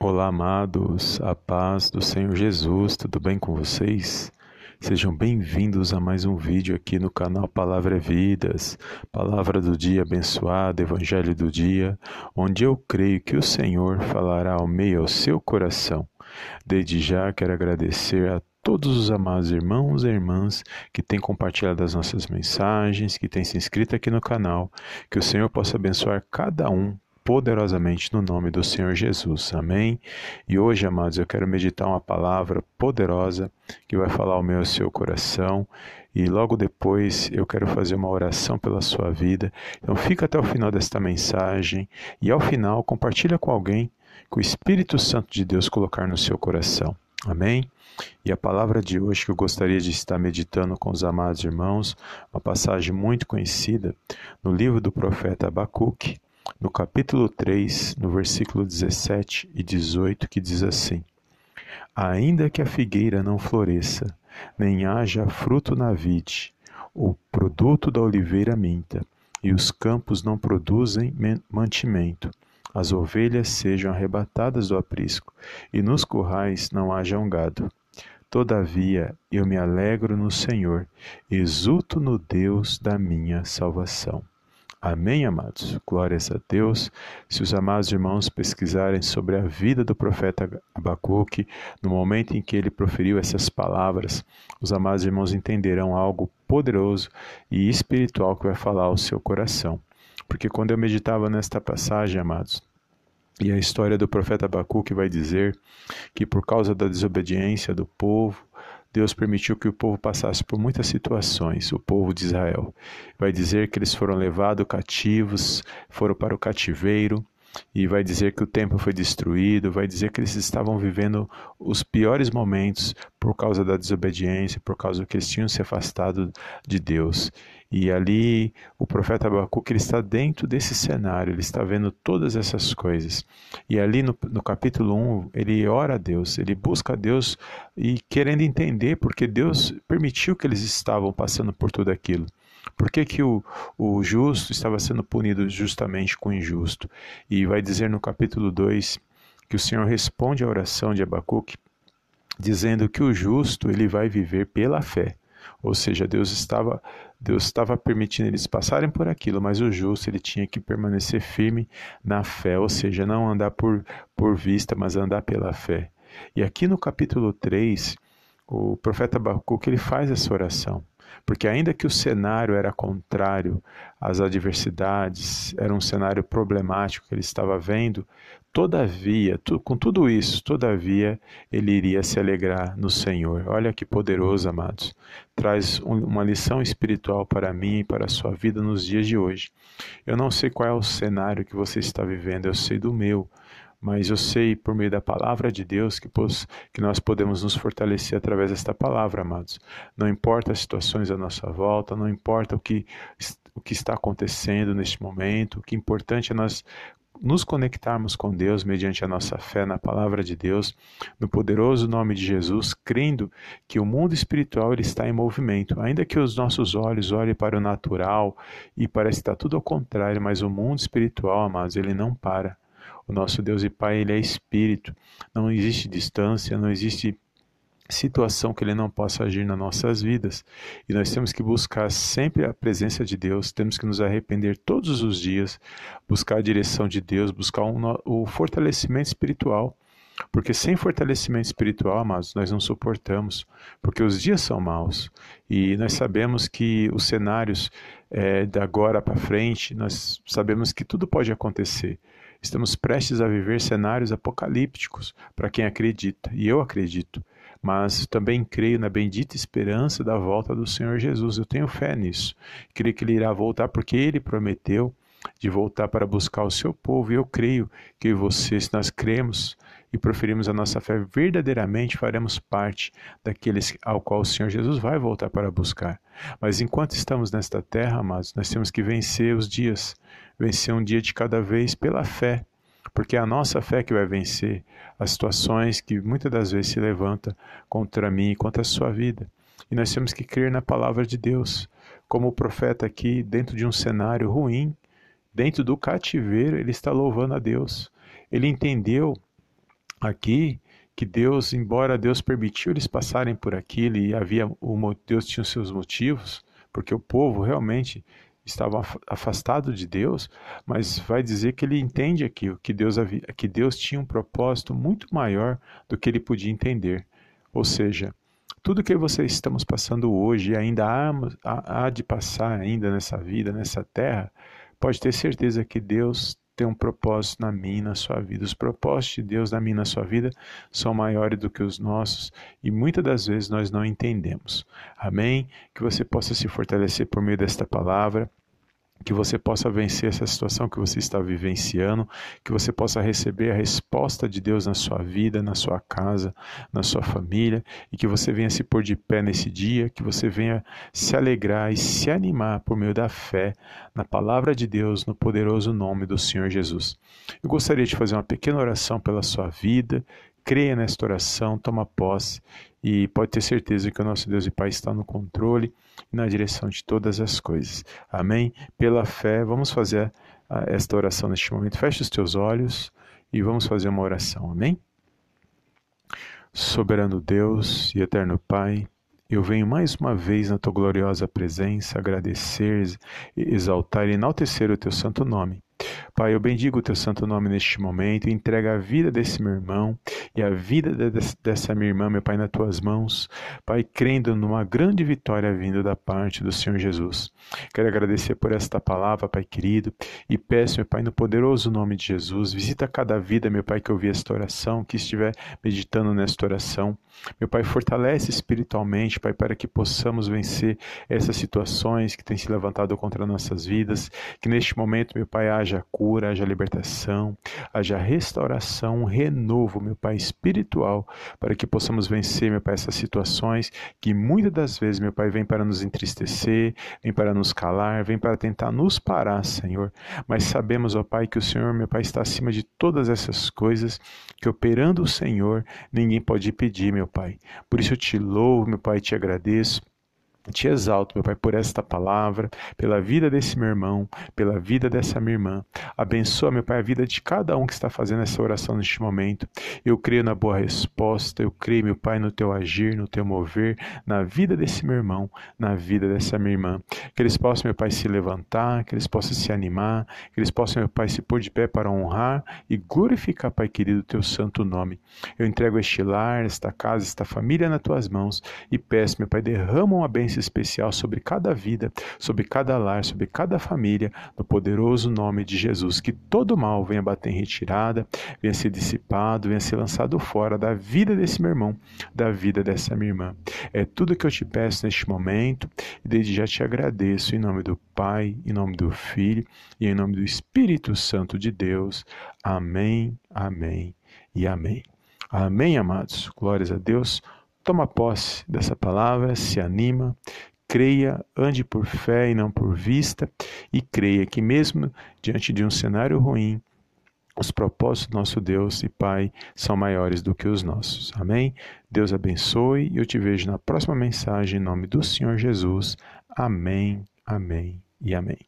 Olá, amados, a paz do Senhor Jesus, tudo bem com vocês? Sejam bem-vindos a mais um vídeo aqui no canal Palavra é Vidas, Palavra do Dia abençoada, Evangelho do Dia, onde eu creio que o Senhor falará ao meio ao seu coração. Desde já quero agradecer a todos os amados irmãos e irmãs que têm compartilhado as nossas mensagens, que têm se inscrito aqui no canal, que o Senhor possa abençoar cada um poderosamente no nome do Senhor Jesus. Amém? E hoje, amados, eu quero meditar uma palavra poderosa que vai falar ao meu ao seu coração. E logo depois eu quero fazer uma oração pela sua vida. Então fica até o final desta mensagem e ao final compartilha com alguém que o Espírito Santo de Deus colocar no seu coração. Amém? E a palavra de hoje que eu gostaria de estar meditando com os amados irmãos, uma passagem muito conhecida no livro do profeta Abacuque, no capítulo 3, no versículo 17 e 18, que diz assim: Ainda que a figueira não floresça, nem haja fruto na vide, o produto da oliveira minta, e os campos não produzem mantimento, as ovelhas sejam arrebatadas do aprisco, e nos currais não haja um gado. Todavia eu me alegro no Senhor, exulto no Deus da minha salvação. Amém, amados? Glórias a Deus. Se os amados irmãos pesquisarem sobre a vida do profeta Abacuque, no momento em que ele proferiu essas palavras, os amados irmãos entenderão algo poderoso e espiritual que vai falar ao seu coração. Porque quando eu meditava nesta passagem, amados, e a história do profeta Abacuque vai dizer que por causa da desobediência do povo, Deus permitiu que o povo passasse por muitas situações, o povo de Israel. Vai dizer que eles foram levados cativos, foram para o cativeiro, e vai dizer que o templo foi destruído, vai dizer que eles estavam vivendo os piores momentos por causa da desobediência, por causa que eles tinham se afastado de Deus. E ali o profeta Abacuque ele está dentro desse cenário, ele está vendo todas essas coisas. E ali no, no capítulo 1, ele ora a Deus, ele busca a Deus e querendo entender porque Deus permitiu que eles estavam passando por tudo aquilo. Por que, que o, o justo estava sendo punido justamente com o injusto? E vai dizer no capítulo 2 que o Senhor responde à oração de Abacuque, dizendo que o justo ele vai viver pela fé. Ou seja, Deus estava Deus estava permitindo eles passarem por aquilo, mas o justo ele tinha que permanecer firme na fé, ou seja, não andar por, por vista, mas andar pela fé. E aqui no capítulo 3, o profeta Abacuque ele faz essa oração. Porque ainda que o cenário era contrário às adversidades, era um cenário problemático que ele estava vendo, todavia, com tudo isso, todavia, ele iria se alegrar no Senhor. Olha que poderoso, amados. Traz um, uma lição espiritual para mim e para a sua vida nos dias de hoje. Eu não sei qual é o cenário que você está vivendo, eu sei do meu mas eu sei por meio da palavra de Deus que, que nós podemos nos fortalecer através desta palavra, amados. Não importa as situações à nossa volta, não importa o que, o que está acontecendo neste momento, o que é importante é nós nos conectarmos com Deus mediante a nossa fé na palavra de Deus, no poderoso nome de Jesus, crendo que o mundo espiritual ele está em movimento. Ainda que os nossos olhos olhem para o natural e parece estar tudo ao contrário, mas o mundo espiritual, amados, ele não para. O nosso Deus e Pai, ele é espírito. Não existe distância, não existe situação que ele não possa agir nas nossas vidas. E nós temos que buscar sempre a presença de Deus, temos que nos arrepender todos os dias, buscar a direção de Deus, buscar um, o fortalecimento espiritual. Porque sem fortalecimento espiritual, amados, nós não suportamos, porque os dias são maus e nós sabemos que os cenários é, da agora para frente, nós sabemos que tudo pode acontecer. Estamos prestes a viver cenários apocalípticos para quem acredita, e eu acredito, mas também creio na bendita esperança da volta do Senhor Jesus. Eu tenho fé nisso. Creio que ele irá voltar porque ele prometeu de voltar para buscar o seu povo, e eu creio que vocês, nós cremos e proferimos a nossa fé verdadeiramente, faremos parte daqueles ao qual o Senhor Jesus vai voltar para buscar. Mas enquanto estamos nesta terra, amados, nós temos que vencer os dias, vencer um dia de cada vez pela fé, porque é a nossa fé que vai vencer as situações que muitas das vezes se levanta contra mim e contra a sua vida. E nós temos que crer na palavra de Deus. Como o profeta aqui, dentro de um cenário ruim, dentro do cativeiro, ele está louvando a Deus. Ele entendeu aqui que Deus, embora Deus permitiu eles passarem por aquilo e havia o Deus tinha os seus motivos, porque o povo realmente estava afastado de Deus, mas vai dizer que ele entende aqui que Deus havia, que Deus tinha um propósito muito maior do que ele podia entender. Ou seja, tudo que vocês estamos passando hoje e ainda há, há, há de passar ainda nessa vida, nessa terra, pode ter certeza que Deus tem um propósito na minha e na sua vida. Os propósitos de Deus na minha e na sua vida são maiores do que os nossos e muitas das vezes nós não entendemos. Amém? Que você possa se fortalecer por meio desta palavra que você possa vencer essa situação que você está vivenciando, que você possa receber a resposta de Deus na sua vida, na sua casa, na sua família, e que você venha se pôr de pé nesse dia, que você venha se alegrar e se animar por meio da fé na palavra de Deus, no poderoso nome do Senhor Jesus. Eu gostaria de fazer uma pequena oração pela sua vida, creia nesta oração, toma posse e pode ter certeza que o nosso Deus e Pai está no controle e na direção de todas as coisas. Amém? Pela fé, vamos fazer esta oração neste momento. Feche os teus olhos e vamos fazer uma oração. Amém? Soberano Deus e eterno Pai, eu venho mais uma vez na tua gloriosa presença agradecer, exaltar e enaltecer o teu santo nome. Pai, eu bendigo o teu santo nome neste momento e entrego a vida desse meu irmão e a vida dessa minha irmã, meu Pai, nas tuas mãos. Pai, crendo numa grande vitória vinda da parte do Senhor Jesus. Quero agradecer por esta palavra, Pai querido, e peço, meu Pai, no poderoso nome de Jesus, visita cada vida, meu Pai, que ouvir esta oração, que estiver meditando nesta oração. Meu Pai, fortalece espiritualmente, Pai, para que possamos vencer essas situações que têm se levantado contra nossas vidas. Que neste momento, meu Pai, haja cura, haja libertação, haja restauração, renovo, meu Pai, espiritual, para que possamos vencer, meu Pai, essas situações que muitas das vezes, meu Pai, vem para nos entristecer, vem para nos calar, vem para tentar nos parar, Senhor. Mas sabemos, ó Pai, que o Senhor, meu Pai, está acima de todas essas coisas, que operando o Senhor, ninguém pode impedir, meu Pai. Por isso eu te louvo, meu Pai, te agradeço. Te exalto, meu Pai, por esta palavra, pela vida desse meu irmão, pela vida dessa minha irmã. Abençoa, meu Pai, a vida de cada um que está fazendo essa oração neste momento. Eu creio na boa resposta, eu creio, meu Pai, no teu agir, no teu mover, na vida desse meu irmão, na vida dessa minha irmã. Que eles possam, meu Pai, se levantar, que eles possam se animar, que eles possam, meu Pai, se pôr de pé para honrar e glorificar, Pai querido, o teu santo nome. Eu entrego este lar, esta casa, esta família nas tuas mãos e peço, meu Pai, derrama uma bênção especial sobre cada vida, sobre cada lar, sobre cada família, no poderoso nome de Jesus. Que todo mal venha bater em retirada, venha ser dissipado, venha ser lançado fora da vida desse meu irmão, da vida dessa minha irmã. É tudo que eu te peço neste momento e desde já te agradeço em nome do Pai, em nome do Filho e em nome do Espírito Santo de Deus. Amém, amém e amém. Amém, amados. Glórias a Deus. Toma posse dessa palavra, se anima, creia, ande por fé e não por vista, e creia que, mesmo diante de um cenário ruim, os propósitos do nosso Deus e Pai são maiores do que os nossos. Amém? Deus abençoe e eu te vejo na próxima mensagem em nome do Senhor Jesus. Amém, amém e amém.